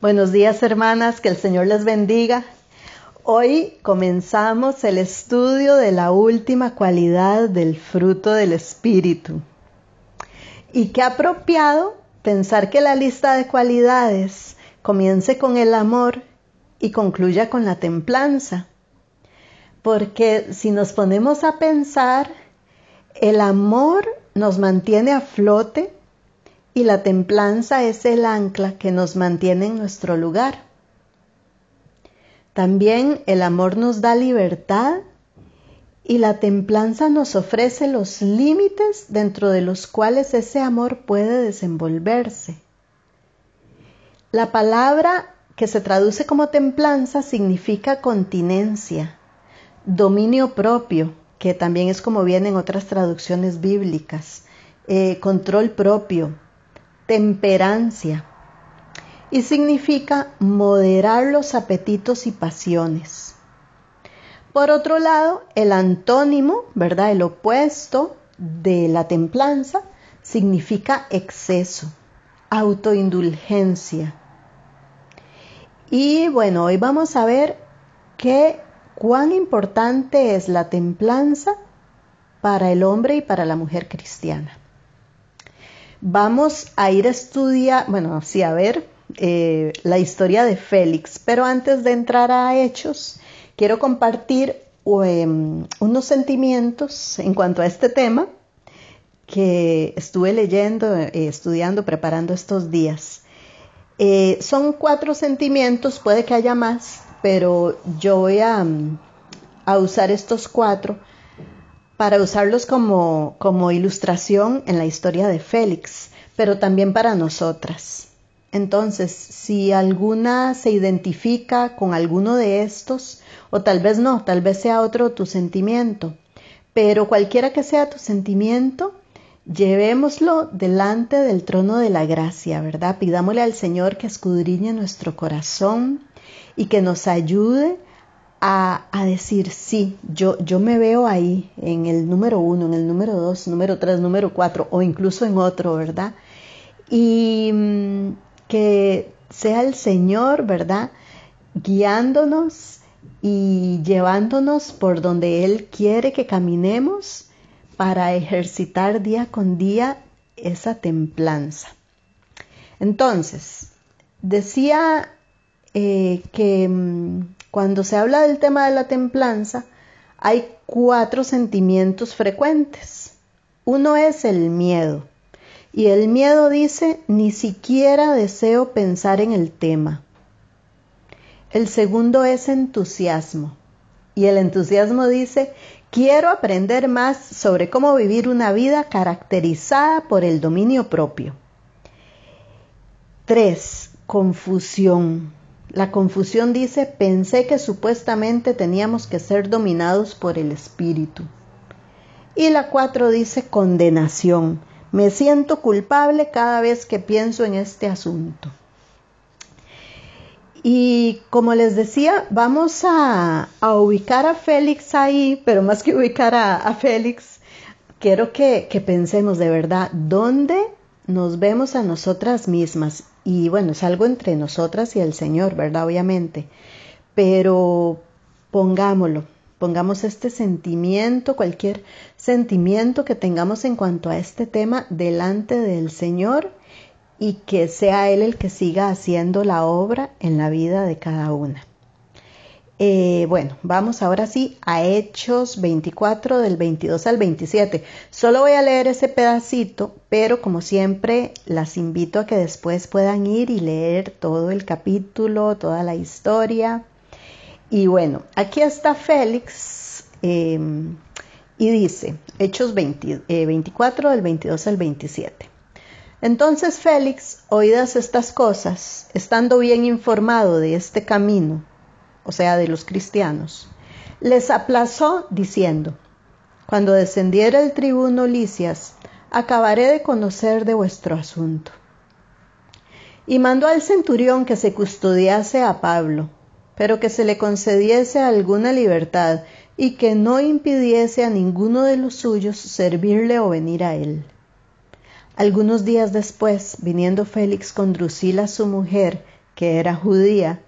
Buenos días hermanas, que el Señor les bendiga. Hoy comenzamos el estudio de la última cualidad del fruto del Espíritu. Y qué apropiado pensar que la lista de cualidades comience con el amor y concluya con la templanza. Porque si nos ponemos a pensar, el amor nos mantiene a flote y la templanza es el ancla que nos mantiene en nuestro lugar. También el amor nos da libertad y la templanza nos ofrece los límites dentro de los cuales ese amor puede desenvolverse. La palabra que se traduce como templanza significa continencia, dominio propio, que también es como viene en otras traducciones bíblicas, eh, control propio, temperancia y significa moderar los apetitos y pasiones. Por otro lado, el antónimo, ¿verdad? El opuesto de la templanza significa exceso, autoindulgencia. Y bueno, hoy vamos a ver qué cuán importante es la templanza para el hombre y para la mujer cristiana. Vamos a ir a estudiar, bueno, sí, a ver eh, la historia de Félix, pero antes de entrar a hechos, quiero compartir em, unos sentimientos en cuanto a este tema que estuve leyendo, eh, estudiando, preparando estos días. Eh, son cuatro sentimientos, puede que haya más, pero yo voy a usar estos cuatro para usarlos como, como ilustración en la historia de Félix, pero también para nosotras. Entonces, si alguna se identifica con alguno de estos, o tal vez no, tal vez sea otro tu sentimiento, pero cualquiera que sea tu sentimiento, llevémoslo delante del trono de la gracia, ¿verdad? Pidámosle al Señor que escudriñe nuestro corazón y que nos ayude a, decir, sí, yo, yo me veo ahí en el número uno, en el número dos, número tres, número cuatro o incluso en otro, ¿verdad? Y mm, que sea el Señor, ¿verdad? Guiándonos y llevándonos por donde Él quiere que caminemos para ejercitar día con día esa templanza. Entonces, decía eh, que mm, cuando se habla del tema de la templanza, hay cuatro sentimientos frecuentes. Uno es el miedo. Y el miedo dice, ni siquiera deseo pensar en el tema. El segundo es entusiasmo. Y el entusiasmo dice, quiero aprender más sobre cómo vivir una vida caracterizada por el dominio propio. Tres, confusión. La confusión dice, pensé que supuestamente teníamos que ser dominados por el espíritu. Y la cuatro dice, condenación. Me siento culpable cada vez que pienso en este asunto. Y como les decía, vamos a, ubicar a Félix ahí, pero más que ubicar a, Félix, quiero que, que pensemos de verdad, ¿dónde nos vemos a nosotras mismas y bueno, es algo entre nosotras y el Señor, ¿verdad? Obviamente. Pero pongámoslo, pongamos este sentimiento, cualquier sentimiento que tengamos en cuanto a este tema delante del Señor y que sea Él el que siga haciendo la obra en la vida de cada una. Eh, bueno, vamos ahora sí a Hechos 24 del 22 al 27. Solo voy a leer ese pedacito, pero como siempre las invito a que después puedan ir y leer todo el capítulo, toda la historia. Y bueno, aquí está Félix em, y dice, Hechos 24 eh, del 22 al 27. Entonces Félix, oídas estas cosas, estando bien informado de este camino, o sea, de los cristianos, les aplazó diciendo, Cuando descendiera el tribuno Licias, acabaré de conocer de vuestro asunto. Y mandó al centurión que se custodiase a Pablo, pero que se le concediese alguna libertad y que no impidiese a ninguno de los suyos servirle o venir a él. Algunos días después, viniendo Félix con Drusila su mujer, que era judía,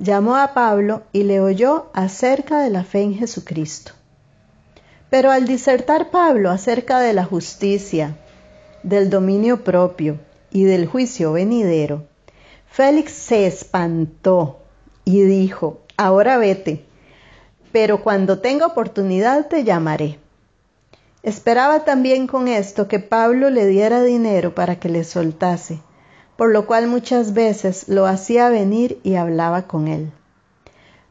llamó a Pablo y le oyó acerca de la fe en Jesucristo. Pero al disertar Pablo acerca de la justicia, del dominio propio y del juicio venidero, Félix se espantó y dijo, ahora vete, pero cuando tenga oportunidad te llamaré. Esperaba también con esto que Pablo le diera dinero para que le soltase, por lo cual muchas veces lo hacía venir y hablaba con él.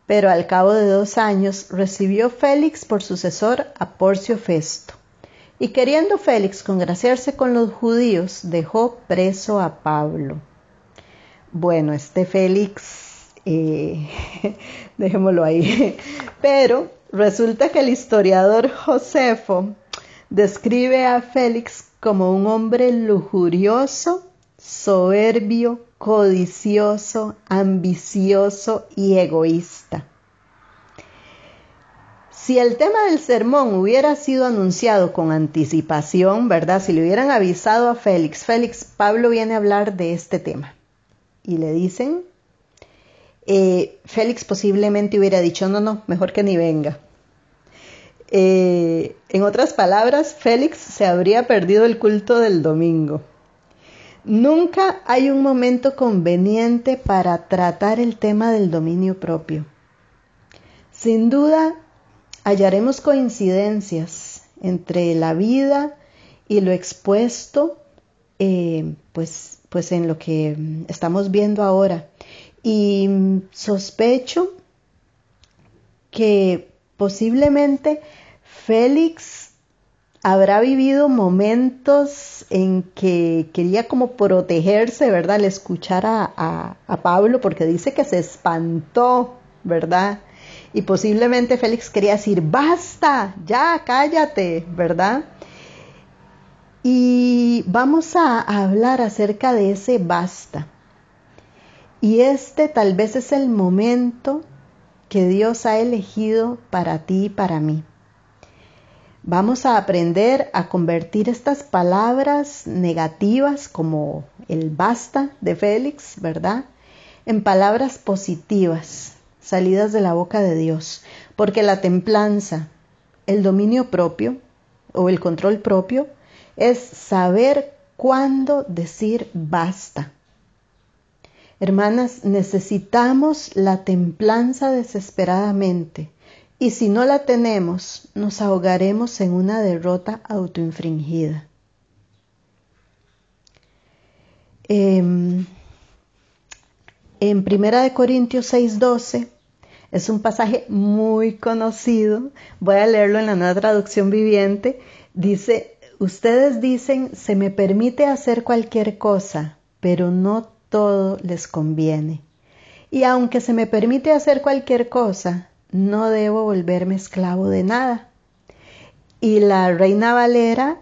Pero al cabo de dos años recibió Félix por sucesor a Porcio Festo. Y queriendo Félix congraciarse con los judíos, dejó preso a Pablo. Bueno, este Félix, eh, dejémoslo ahí. Pero resulta que el historiador Josefo describe a Félix como un hombre lujurioso, soberbio, codicioso, ambicioso y egoísta. Si el tema del sermón hubiera sido anunciado con anticipación, ¿verdad? Si le hubieran avisado a Félix, Félix, Pablo viene a hablar de este tema. Y le dicen, eh, Félix posiblemente hubiera dicho, no, no, mejor que ni venga. Eh, en otras palabras, Félix se habría perdido el culto del domingo. Nunca hay un momento conveniente para tratar el tema del dominio propio. Sin duda, hallaremos coincidencias entre la vida y lo expuesto, eh, pues, pues en lo que estamos viendo ahora. Y sospecho que posiblemente Félix habrá vivido momentos en que quería como protegerse, ¿verdad? Al escuchar a, Pablo, porque dice que se espantó, ¿verdad? Y posiblemente Félix quería decir, basta, ya, cállate, ¿verdad? Y vamos a hablar acerca de ese basta. Y este tal vez es el momento que Dios ha elegido para ti y para mí. Vamos a aprender a convertir estas palabras negativas como el basta de Félix, ¿verdad? En palabras positivas salidas de la boca de Dios, porque la templanza, el dominio propio o el control propio es saber cuándo decir basta. Hermanas, necesitamos la templanza desesperadamente y si no la tenemos, nos ahogaremos en una derrota autoinfringida. Eh, en Primera de Corintios 6:12 es un pasaje muy conocido. Voy a leerlo en la nueva traducción viviente. Dice, ustedes dicen, se me permite hacer cualquier cosa, pero no todo les conviene. Y aunque se me permite hacer cualquier cosa, no debo volverme esclavo de nada. Y la reina Valera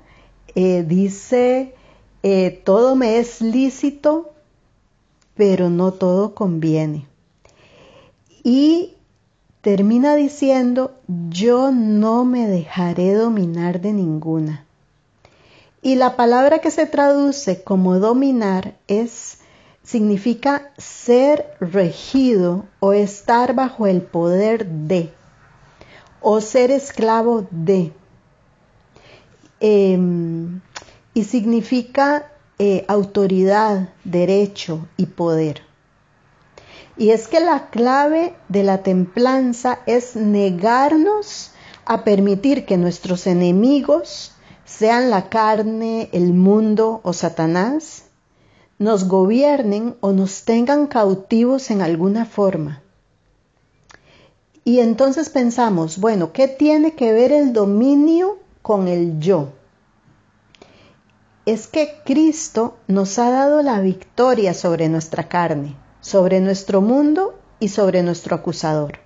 eh, dice, eh, todo me es lícito, pero no todo conviene. Y termina diciendo, yo no me dejaré dominar de ninguna. Y la palabra que se traduce como dominar es significa ser regido o estar bajo el poder de o ser esclavo de. Em, y significa eh, autoridad, derecho y poder. Y es que la clave de la templanza es negarnos a permitir que nuestros enemigos, sean la carne, el mundo o Satanás, nos gobiernen o nos tengan cautivos en alguna forma. Y entonces pensamos, bueno, ¿qué tiene que ver el dominio con el yo? Es que Cristo nos ha dado la victoria sobre nuestra carne sobre nuestro mundo y sobre nuestro acusador.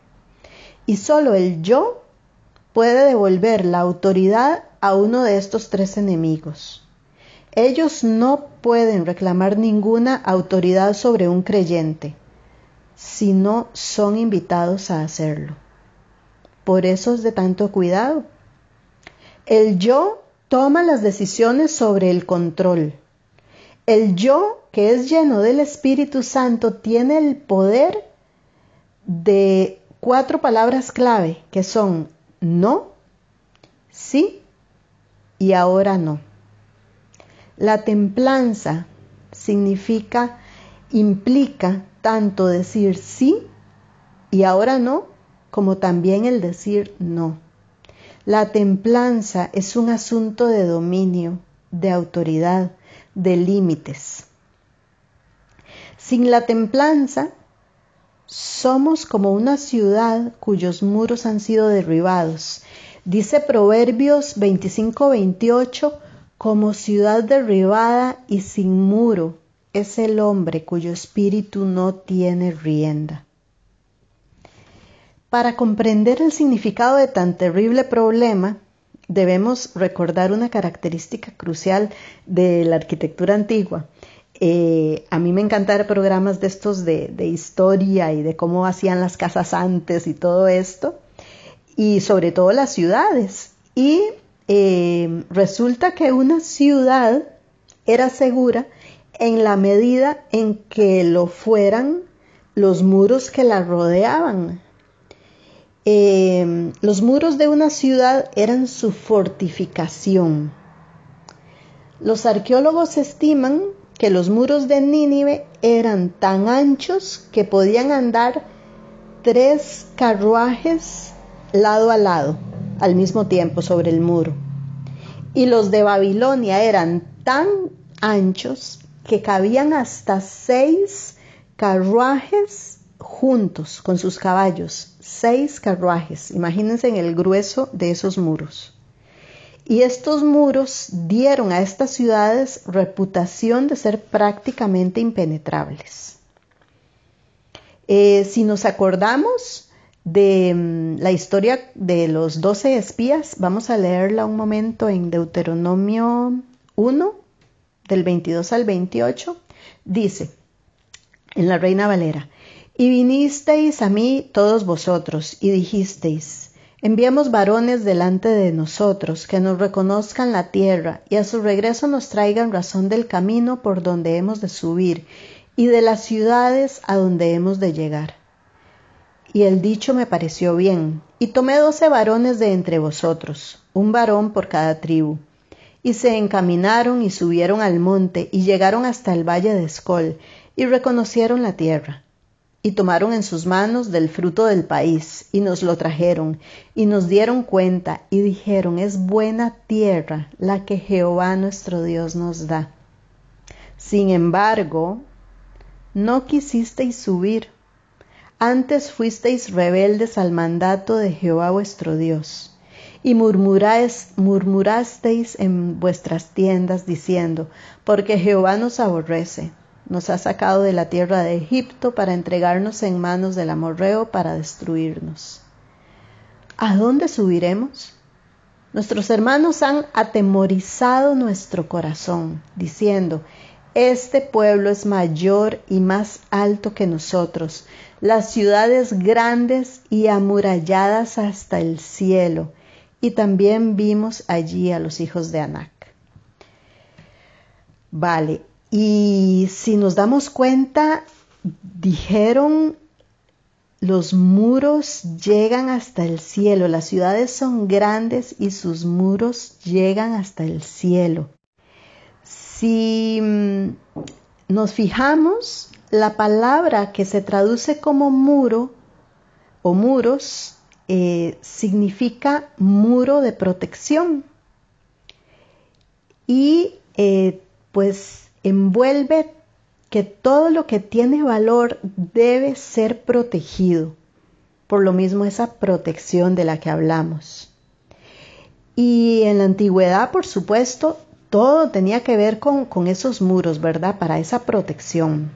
Y solo el yo puede devolver la autoridad a uno de estos tres enemigos. Ellos no pueden reclamar ninguna autoridad sobre un creyente si no son invitados a hacerlo. Por eso es de tanto cuidado. El yo toma las decisiones sobre el control. El yo que es lleno del Espíritu Santo tiene el poder de cuatro palabras clave que son no, sí y ahora no. La templanza significa, implica tanto decir sí y ahora no, como también el decir no. La templanza es un asunto de dominio, de autoridad, de límites. Sin la templanza, somos como una ciudad cuyos muros han sido derribados. Dice Proverbios 25-28, como ciudad derribada y sin muro es el hombre cuyo espíritu no tiene rienda. Para comprender el significado de tan terrible problema, debemos recordar una característica crucial de la arquitectura antigua. Eh, a mí me encantan programas de estos de, historia y de cómo hacían las casas antes y todo esto, y sobre todo las ciudades. Y eh, resulta que una ciudad era segura en la medida en que lo fueran los muros que la rodeaban. Eh, los muros de una ciudad eran su fortificación. Los arqueólogos estiman que los muros de Nínive eran tan anchos que podían andar tres carruajes lado a lado al mismo tiempo sobre el muro. Y los de Babilonia eran tan anchos que cabían hasta seis carruajes juntos con sus caballos, seis carruajes, imagínense en el grueso de esos muros. Y estos muros dieron a estas ciudades reputación de ser prácticamente impenetrables. Eh, si nos acordamos de mm, la historia de los doce espías, vamos a leerla un momento en Deuteronomio 1, del 22 al 28, dice en la Reina Valera, y vinisteis a mí todos vosotros, y dijisteis, enviamos varones delante de nosotros, que nos reconozcan la tierra, y a su regreso nos traigan razón del camino por donde hemos de subir, y de las ciudades a donde hemos de llegar. Y el dicho me pareció bien, y tomé doce varones de entre vosotros, un varón por cada tribu. Y se encaminaron y subieron al monte, y llegaron hasta el valle de Escol, y reconocieron la tierra y tomaron en sus manos del fruto del país, y nos lo trajeron, y nos dieron cuenta, y dijeron, es buena tierra la que Jehová nuestro Dios nos da. Sin embargo, no quisisteis subir, antes fuisteis rebeldes al mandato de Jehová vuestro Dios, y murmurasteis en vuestras tiendas diciendo, porque Jehová nos aborrece nos ha sacado de la tierra de Egipto para entregarnos en manos del amorreo para destruirnos. ¿A dónde subiremos? Nuestros hermanos han atemorizado nuestro corazón, diciendo, este pueblo es mayor y más alto que nosotros, las ciudades grandes y amuralladas hasta el cielo, y también vimos allí a los hijos de Anac. Vale, y si nos damos cuenta, dijeron, los muros llegan hasta el cielo, las ciudades son grandes y sus muros llegan hasta el cielo. Si mm, nos fijamos, la palabra que se traduce como muro o muros eh, significa muro de protección. Y eh, pues envuelve que todo lo que tiene valor debe ser protegido. Por lo mismo esa protección de la que hablamos. Y en la antigüedad, por supuesto, todo tenía que ver con, esos muros, ¿verdad? Para esa protección.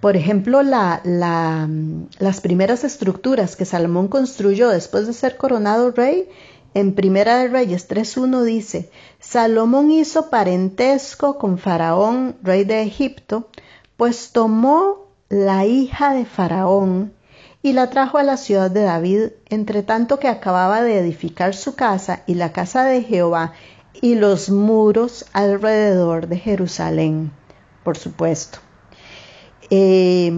Por ejemplo, las primeras estructuras que Salomón construyó después de ser coronado rey en Primera de Reyes 3.1 dice, Salomón hizo parentesco con Faraón, rey de Egipto, pues tomó la hija de Faraón y la trajo a la ciudad de David, entre tanto que acababa de edificar su casa y la casa de Jehová y los muros alrededor de Jerusalén. por supuesto. Eh,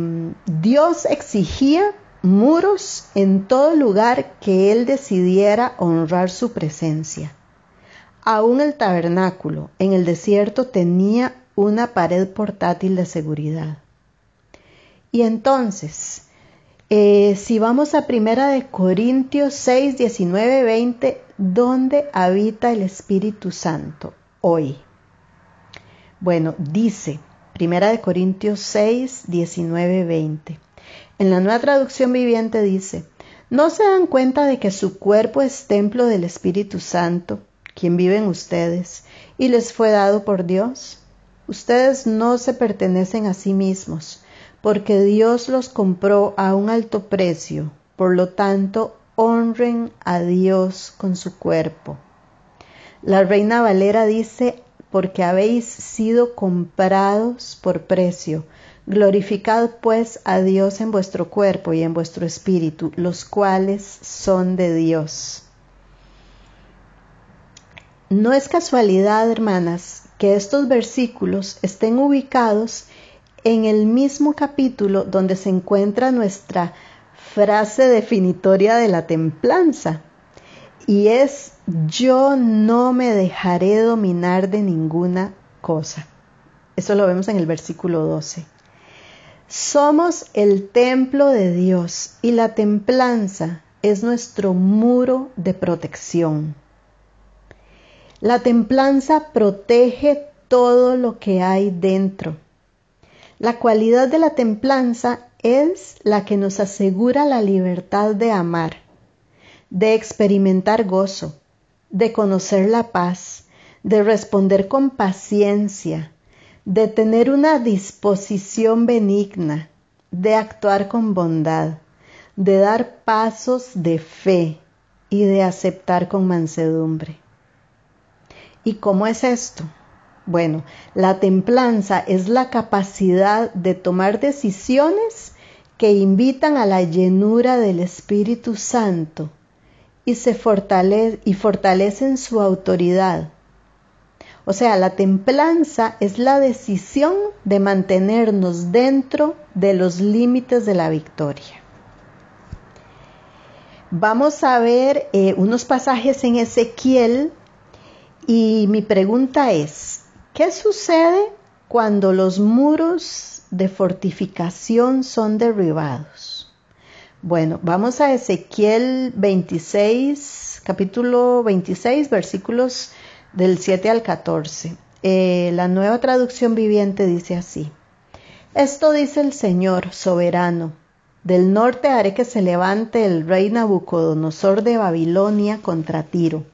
Dios exigía muros en todo lugar que Él decidiera honrar su presencia. Aún el tabernáculo en el desierto tenía una pared portátil de seguridad. Y entonces, eh, si vamos a Primera de Corintios 6, 19, 20, ¿dónde habita el Espíritu Santo hoy? Bueno, dice Primera de Corintios 6, 19, 20. En la nueva traducción viviente dice, ¿no se dan cuenta de que su cuerpo es templo del Espíritu Santo, quien vive en ustedes, y les fue dado por Dios? Ustedes no se pertenecen a sí mismos, porque Dios los compró a un alto precio, por lo tanto, honren a Dios con su cuerpo. La reina Valera dice, porque habéis sido comprados por precio. Glorificad pues a Dios en vuestro cuerpo y en vuestro espíritu, los cuales son de Dios. No es casualidad, hermanas, que estos versículos estén ubicados en el mismo capítulo donde se encuentra nuestra frase definitoria de la templanza, y es yo no me dejaré dominar de ninguna cosa. Eso lo vemos en el versículo 12. Somos el templo de Dios y la templanza es nuestro muro de protección. La templanza protege todo lo que hay dentro. La cualidad de la templanza es la que nos asegura la libertad de amar, de experimentar gozo, de conocer la paz, de responder con paciencia, de tener una disposición benigna, de actuar con bondad, de dar pasos de fe y de aceptar con mansedumbre. ¿Y cómo es esto? Bueno, la templanza es la capacidad de tomar decisiones que invitan a la llenura del Espíritu Santo y se fortalecen su autoridad. O sea, la templanza es la decisión de mantenernos dentro de los límites de la victoria. Vamos a ver eh, unos pasajes en Ezequiel y mi pregunta es, ¿qué sucede cuando los muros de fortificación son derribados? Bueno, vamos a Ezequiel 26, capítulo 26, versículos del 7 al 14. Eh, la nueva traducción viviente dice así. Esto dice el Señor soberano. Del norte haré que se levante el rey Nabucodonosor de Babilonia contra Tiro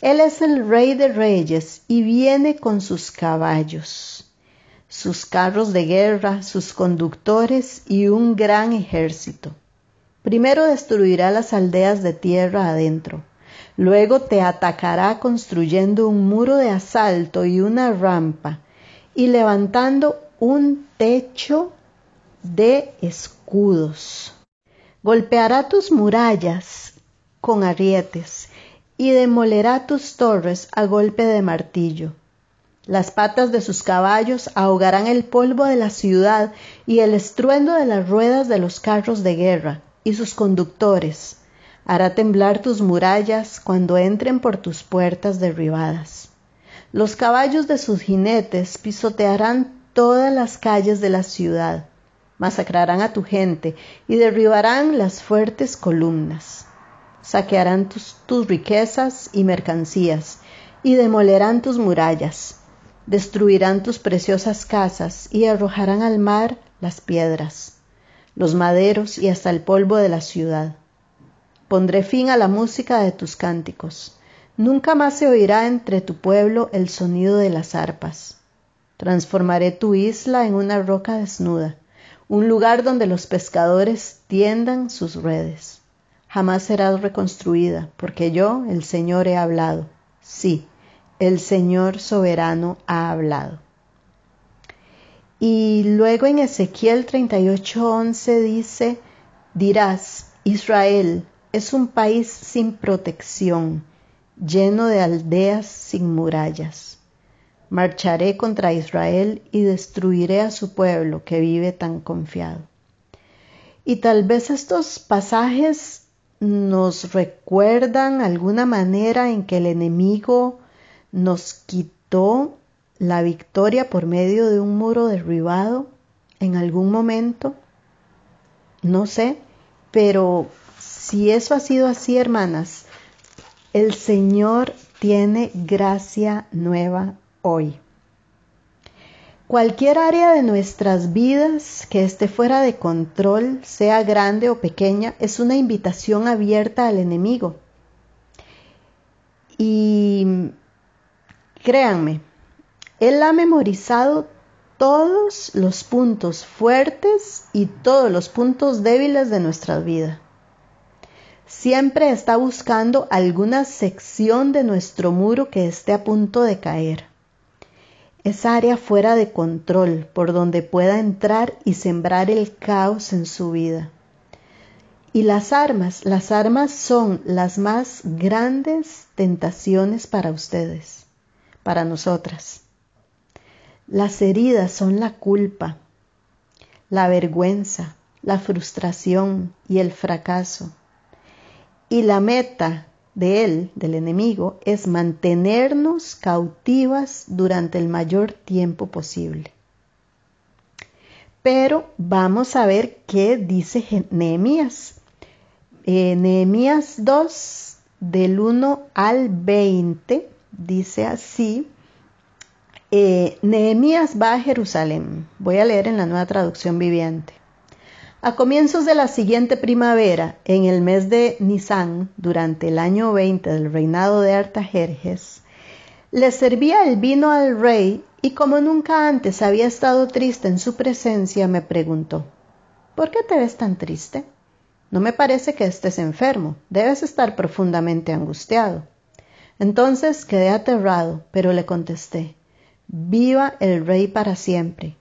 él es el rey de reyes y viene con sus caballos, sus carros de guerra, sus conductores y un gran ejército. Primero destruirá las aldeas de tierra adentro. Luego te atacará construyendo un muro de asalto y una rampa y levantando un techo de escudos. Golpeará tus murallas con arietes y demolerá tus torres a golpe de martillo. Las patas de sus caballos ahogarán el polvo de la ciudad y el estruendo de las ruedas de los carros de guerra y sus conductores. Hará temblar tus murallas cuando entren por tus puertas derribadas. Los caballos de sus jinetes pisotearán todas las calles de la ciudad, masacrarán a tu gente y derribarán las fuertes columnas saquearán tus, riquezas y mercancías, y demolerán tus murallas, destruirán tus preciosas casas, y arrojarán al mar las piedras, los maderos y hasta el polvo de la ciudad. Pondré fin a la música de tus cánticos. Nunca más se oirá entre tu pueblo el sonido de las arpas. Transformaré tu isla en una roca desnuda, un lugar donde los pescadores tiendan sus redes jamás serás reconstruida, porque yo, el Señor, he hablado. Sí, el Señor soberano ha hablado. Y luego en Ezequiel 38:11 dice, dirás, Israel es un país sin protección, lleno de aldeas sin murallas. marcharé contra Israel y destruiré a su pueblo que vive tan confiado. Y tal vez estos pasajes nos recuerdan alguna manera en que el enemigo nos quitó la victoria por medio de un muro derribado en algún momento. No sé, pero si eso ha sido así, hermanas, el Señor tiene gracia nueva hoy. Cualquier área de nuestras vidas que esté fuera de control, sea grande o pequeña, es una invitación abierta al enemigo. Y créanme, él ha memorizado todos los puntos fuertes y todos los puntos débiles de nuestra vida. Siempre está buscando alguna sección de nuestro muro que esté a punto de caer esa área fuera de control por donde pueda entrar y sembrar el caos en su vida. Y las armas, las armas son las más grandes tentaciones para ustedes, para nosotras. Las heridas son la culpa, la vergüenza, la frustración y el fracaso. Y la meta de él, del enemigo, es mantenernos cautivas durante el mayor tiempo posible. Pero vamos a ver qué dice Nehemías. Eh, Nehemías 2, del 1 al 20, dice así. Eh, Nehemías va a Jerusalén. Voy a leer en la nueva traducción viviente. A comienzos de la siguiente primavera, en el mes de Nisan, durante el año 20 del reinado de Artajerjes, le servía el vino al rey y como nunca antes había estado triste en su presencia, me preguntó, ¿por qué te ves tan triste? No me parece que estés enfermo, debes estar profundamente angustiado. Entonces quedé aterrado, pero le contesté, Viva el rey para siempre.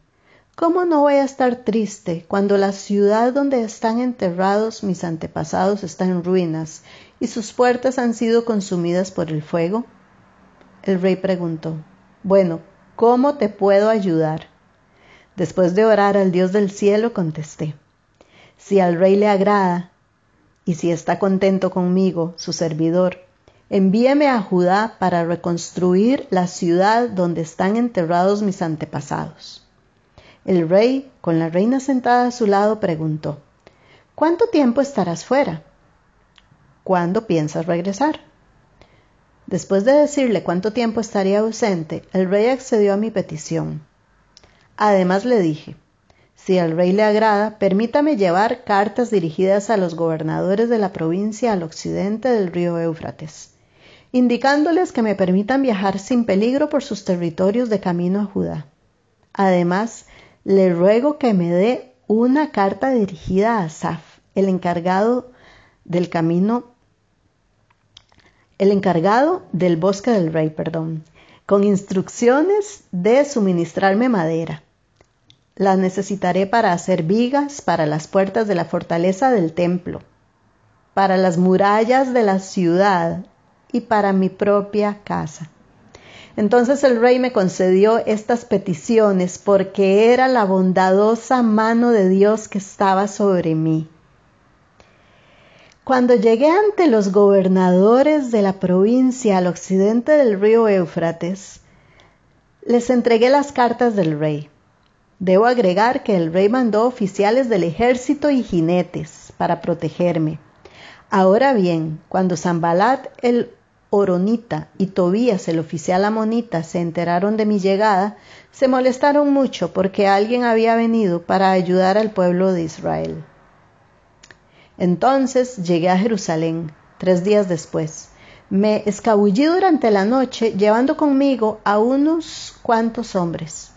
¿Cómo no voy a estar triste cuando la ciudad donde están enterrados mis antepasados está en ruinas y sus puertas han sido consumidas por el fuego? El rey preguntó, Bueno, ¿cómo te puedo ayudar? Después de orar al Dios del cielo, contesté, Si al rey le agrada, y si está contento conmigo, su servidor, envíeme a Judá para reconstruir la ciudad donde están enterrados mis antepasados. El rey, con la reina sentada a su lado, preguntó, ¿Cuánto tiempo estarás fuera? ¿Cuándo piensas regresar? Después de decirle cuánto tiempo estaría ausente, el rey accedió a mi petición. Además le dije, si al rey le agrada, permítame llevar cartas dirigidas a los gobernadores de la provincia al occidente del río Éufrates, indicándoles que me permitan viajar sin peligro por sus territorios de camino a Judá. Además, le ruego que me dé una carta dirigida a Saf, el encargado del camino, el encargado del bosque del rey, perdón, con instrucciones de suministrarme madera. La necesitaré para hacer vigas para las puertas de la fortaleza del templo, para las murallas de la ciudad y para mi propia casa. Entonces el rey me concedió estas peticiones porque era la bondadosa mano de Dios que estaba sobre mí. Cuando llegué ante los gobernadores de la provincia al occidente del río Éufrates, les entregué las cartas del rey. Debo agregar que el rey mandó oficiales del ejército y jinetes para protegerme. Ahora bien, cuando Zambalat el Oronita y Tobías, el oficial amonita, se enteraron de mi llegada, se molestaron mucho porque alguien había venido para ayudar al pueblo de Israel. Entonces llegué a Jerusalén, tres días después. Me escabullí durante la noche llevando conmigo a unos cuantos hombres.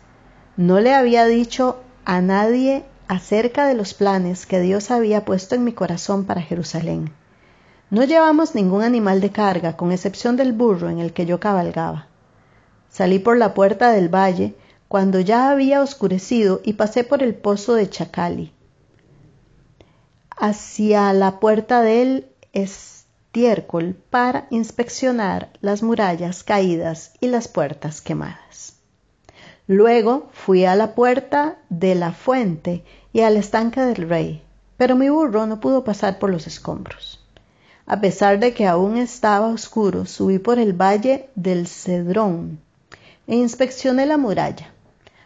No le había dicho a nadie acerca de los planes que Dios había puesto en mi corazón para Jerusalén. No llevamos ningún animal de carga, con excepción del burro en el que yo cabalgaba. Salí por la puerta del valle cuando ya había oscurecido y pasé por el pozo de Chacali, hacia la puerta del estiércol para inspeccionar las murallas caídas y las puertas quemadas. Luego fui a la puerta de la fuente y al estanque del rey, pero mi burro no pudo pasar por los escombros. A pesar de que aún estaba oscuro, subí por el valle del Cedrón e inspeccioné la muralla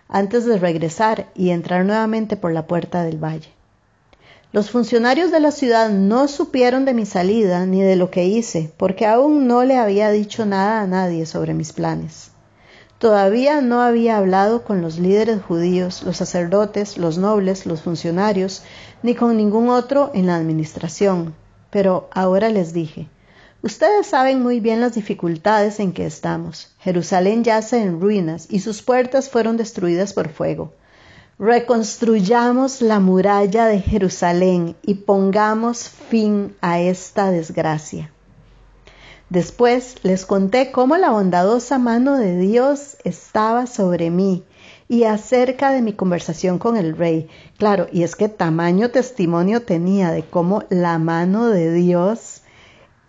antes de regresar y entrar nuevamente por la puerta del valle. Los funcionarios de la ciudad no supieron de mi salida ni de lo que hice, porque aún no le había dicho nada a nadie sobre mis planes. Todavía no había hablado con los líderes judíos, los sacerdotes, los nobles, los funcionarios, ni con ningún otro en la administración. Pero ahora les dije, ustedes saben muy bien las dificultades en que estamos. Jerusalén yace en ruinas y sus puertas fueron destruidas por fuego. Reconstruyamos la muralla de Jerusalén y pongamos fin a esta desgracia. Después les conté cómo la bondadosa mano de Dios estaba sobre mí y acerca de mi conversación con el rey. Claro, y es que tamaño testimonio tenía de cómo la mano de Dios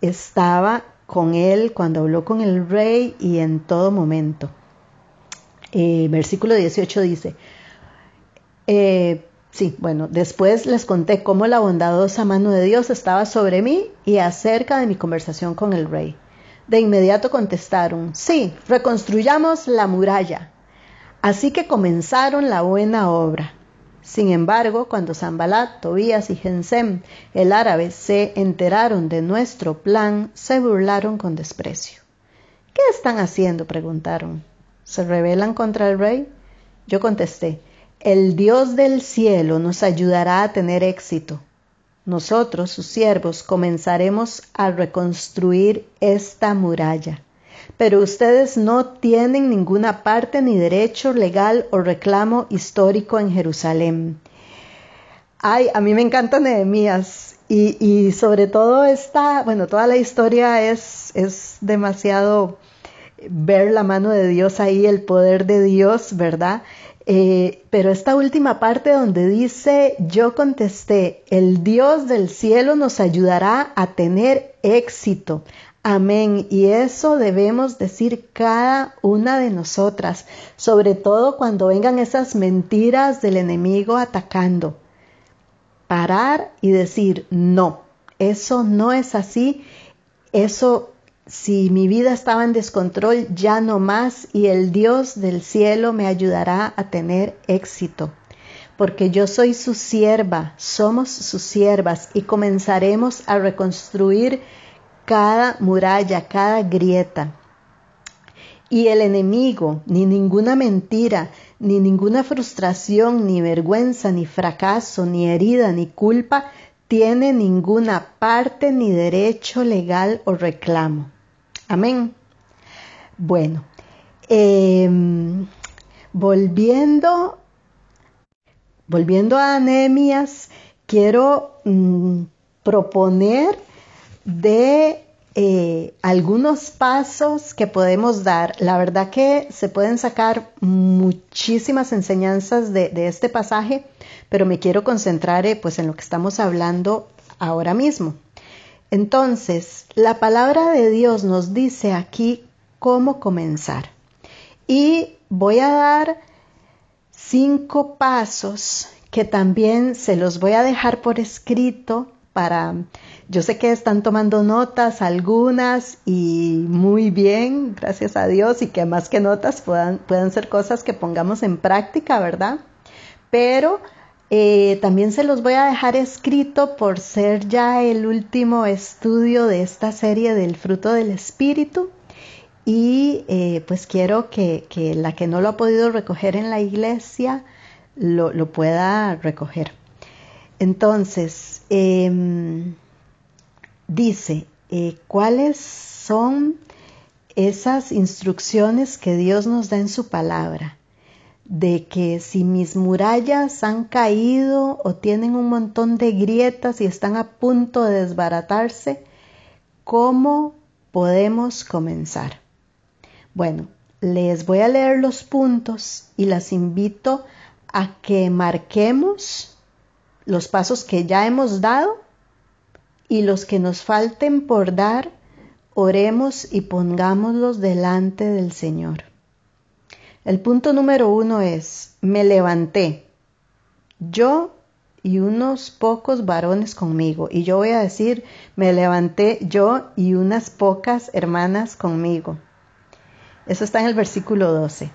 estaba con él cuando habló con el rey y en todo momento. Eh, versículo 18 dice, eh, sí, bueno, después les conté cómo la bondadosa mano de Dios estaba sobre mí y acerca de mi conversación con el rey. De inmediato contestaron, sí, reconstruyamos la muralla. Así que comenzaron la buena obra. Sin embargo, cuando Zambalat, Tobías y Gensem, el árabe, se enteraron de nuestro plan, se burlaron con desprecio. ¿Qué están haciendo? preguntaron. ¿Se rebelan contra el rey? Yo contesté, el Dios del cielo nos ayudará a tener éxito. Nosotros, sus siervos, comenzaremos a reconstruir esta muralla. Pero ustedes no tienen ninguna parte ni derecho legal o reclamo histórico en Jerusalén. Ay, a mí me encanta Nehemías y, sobre todo esta, bueno, toda la historia es, es demasiado ver la mano de Dios ahí, el poder de Dios, ¿verdad? Eh, pero esta última parte donde dice, yo contesté, el Dios del cielo nos ayudará a tener éxito. Amén. Y eso debemos decir cada una de nosotras, sobre todo cuando vengan esas mentiras del enemigo atacando. Parar y decir, no, eso no es así, eso si mi vida estaba en descontrol, ya no más y el Dios del cielo me ayudará a tener éxito. Porque yo soy su sierva, somos sus siervas y comenzaremos a reconstruir cada muralla, cada grieta. Y el enemigo, ni ninguna mentira, ni ninguna frustración, ni vergüenza, ni fracaso, ni herida, ni culpa, tiene ninguna parte ni derecho legal o reclamo. Amén. Bueno, em, volviendo, volviendo a anemias, quiero mm, proponer de eh, algunos pasos que podemos dar. La verdad que se pueden sacar muchísimas enseñanzas de, este pasaje, pero me quiero concentrar eh, pues en lo que estamos hablando ahora mismo. Entonces, la palabra de Dios nos dice aquí cómo comenzar. Y voy a dar cinco pasos que también se los voy a dejar por escrito para, yo sé que están tomando notas algunas y muy bien, gracias a Dios, y que más que notas puedan, puedan ser cosas que pongamos en práctica, ¿verdad? Pero eh, también se los voy a dejar escrito por ser ya el último estudio de esta serie del fruto del espíritu y eh, pues quiero que, la que no lo ha podido recoger en la iglesia lo, pueda recoger. Entonces, em, dice, eh, ¿cuáles son esas instrucciones que Dios nos da en su palabra? de que si mis murallas han caído o tienen un montón de grietas y están a punto de desbaratarse, ¿cómo podemos comenzar? Bueno, les voy a leer los puntos y las invito a que marquemos los pasos que ya hemos dado y los que nos falten por dar, oremos y pongámoslos delante del Señor. El punto número uno es, me levanté, yo y unos pocos varones conmigo. Y yo voy a decir, me levanté yo y unas pocas hermanas conmigo. Eso está en el versículo 12.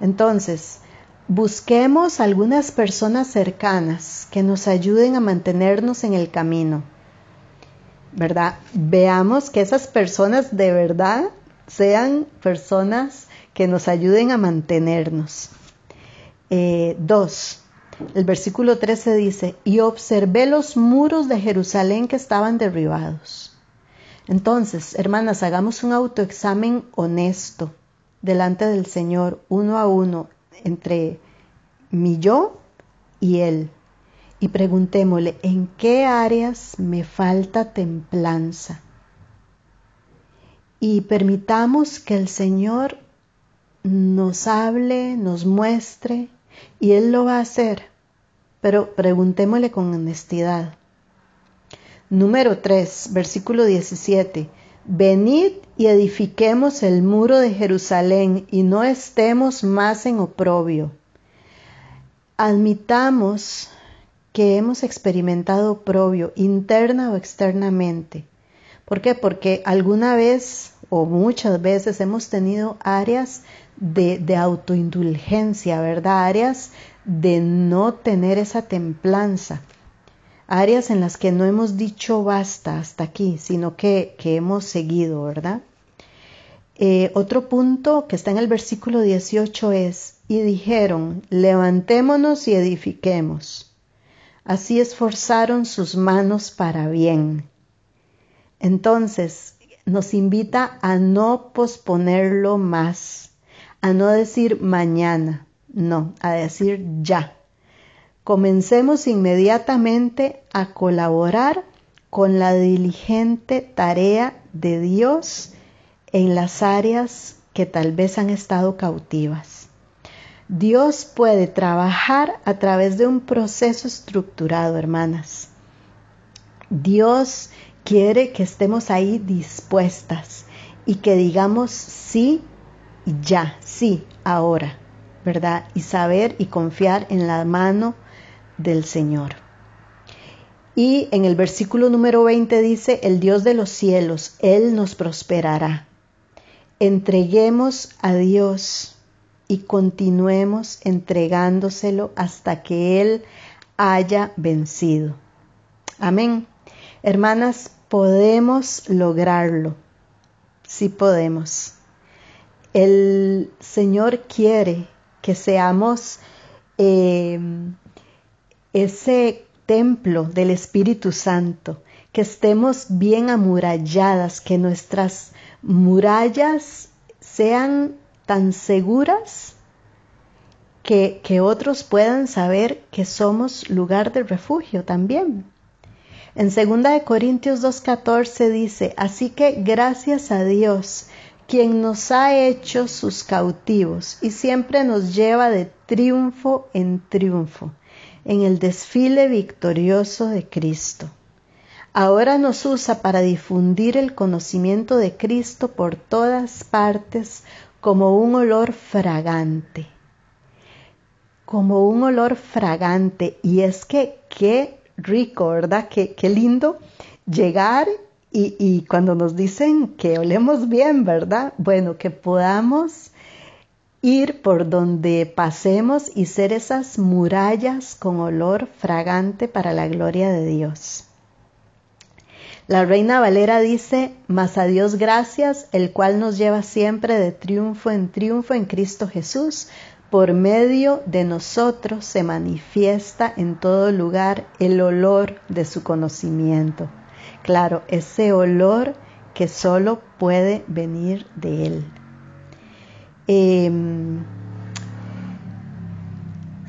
Entonces, busquemos algunas personas cercanas que nos ayuden a mantenernos en el camino. ¿Verdad? Veamos que esas personas de verdad sean personas que nos ayuden a mantenernos. Eh, dos, el versículo 13 dice, y observé los muros de Jerusalén que estaban derribados. Entonces, hermanas, hagamos un autoexamen honesto delante del Señor, uno a uno, entre mi yo y Él. Y preguntémosle, ¿en qué áreas me falta templanza? Y permitamos que el Señor nos hable, nos muestre, y Él lo va a hacer. Pero preguntémosle con honestidad. Número 3, versículo 17. Venid y edifiquemos el muro de Jerusalén y no estemos más en oprobio. Admitamos que hemos experimentado oprobio interna o externamente. ¿Por qué? Porque alguna vez o muchas veces hemos tenido áreas de, de autoindulgencia, ¿verdad? Áreas de no tener esa templanza, áreas en las que no hemos dicho basta hasta aquí, sino que, hemos seguido, ¿verdad? Eh, otro punto que está en el versículo 18 es, y dijeron, levantémonos y edifiquemos. Así esforzaron sus manos para bien. Entonces, nos invita a no posponerlo más, a no decir mañana, no, a decir ya. Comencemos inmediatamente a colaborar con la diligente tarea de Dios en las áreas que tal vez han estado cautivas. Dios puede trabajar a través de un proceso estructurado, hermanas. Dios quiere que estemos ahí dispuestas y que digamos sí y ya, sí, ahora. ¿verdad? Y saber y confiar en la mano del Señor. Y en el versículo número 20 dice, el Dios de los cielos, Él nos prosperará. Entreguemos a Dios y continuemos entregándoselo hasta que Él haya vencido. Amén. Hermanas, podemos lograrlo. Sí podemos. El Señor quiere que seamos em, ese templo del Espíritu Santo, que estemos bien amuralladas, que nuestras murallas sean tan seguras que, que, otros puedan saber que somos lugar de refugio también. En 2 Corintios 2.14 dice, así que gracias a Dios quien nos ha hecho sus cautivos y siempre nos lleva de triunfo en triunfo en el desfile victorioso de Cristo. Ahora nos usa para difundir el conocimiento de Cristo por todas partes como un olor fragante. Como un olor fragante. Y es que qué rico, ¿verdad? Qué, qué lindo llegar y, cuando nos dicen que olemos bien, ¿verdad? Bueno, que podamos ir por donde pasemos y ser esas murallas con olor fragante para la gloria de Dios. La reina Valera dice, mas a Dios gracias, el cual nos lleva siempre de triunfo en triunfo en Cristo Jesús, por medio de nosotros se manifiesta en todo lugar el olor de su conocimiento. Claro, ese olor que solo puede venir de Él. Em,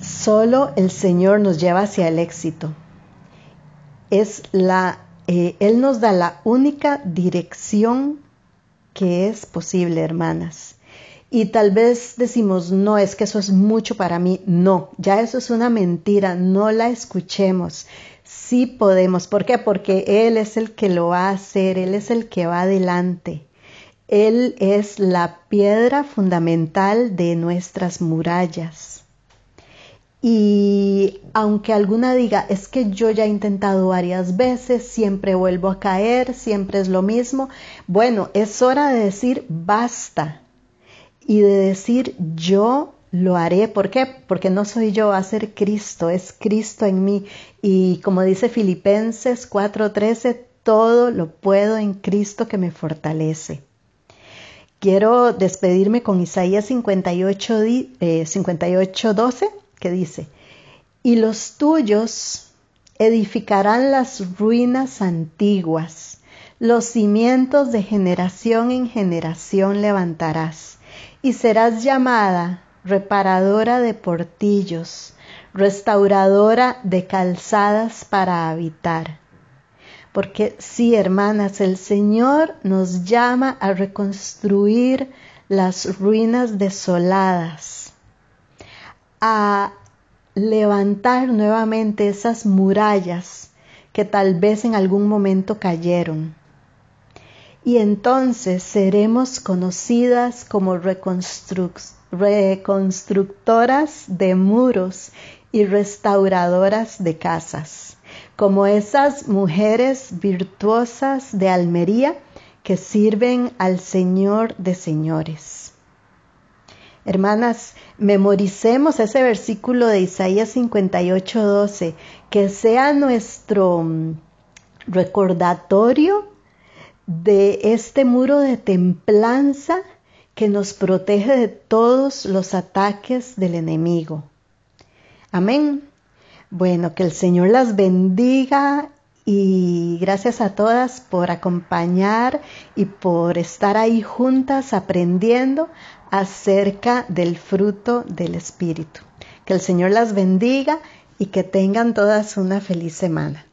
solo el Señor nos lleva hacia el éxito. Es la, eh, Él nos da la única dirección que es posible, hermanas. Y tal vez decimos, no, es que eso es mucho para mí. No, ya eso es una mentira, no la escuchemos. Sí podemos. ¿Por qué? Porque Él es el que lo va a hacer, Él es el que va adelante. Él es la piedra fundamental de nuestras murallas. Y aunque alguna diga, es que yo ya he intentado varias veces, siempre vuelvo a caer, siempre es lo mismo, bueno, es hora de decir basta y de decir yo lo haré. ¿Por qué? Porque no soy yo, va a ser Cristo, es Cristo en mí. Y como dice Filipenses 4:13, todo lo puedo en Cristo que me fortalece. Quiero despedirme con Isaías 58, 12, eh, que dice, y los tuyos edificarán las ruinas antiguas, los cimientos de generación en generación levantarás, y serás llamada reparadora de portillos, restauradora de calzadas para habitar. Porque sí, hermanas, el Señor nos llama a reconstruir las ruinas desoladas, a levantar nuevamente esas murallas que tal vez en algún momento cayeron. Y entonces seremos conocidas como reconstructoras de muros y restauradoras de casas como esas mujeres virtuosas de Almería que sirven al Señor de señores. Hermanas, memoricemos ese versículo de Isaías 58:12, que sea nuestro mm, recordatorio de este muro de templanza que nos protege de todos los ataques del enemigo. Amén. Bueno, que el Señor las bendiga y gracias a todas por acompañar y por estar ahí juntas aprendiendo acerca del fruto del Espíritu. Que el Señor las bendiga y que tengan todas una feliz semana.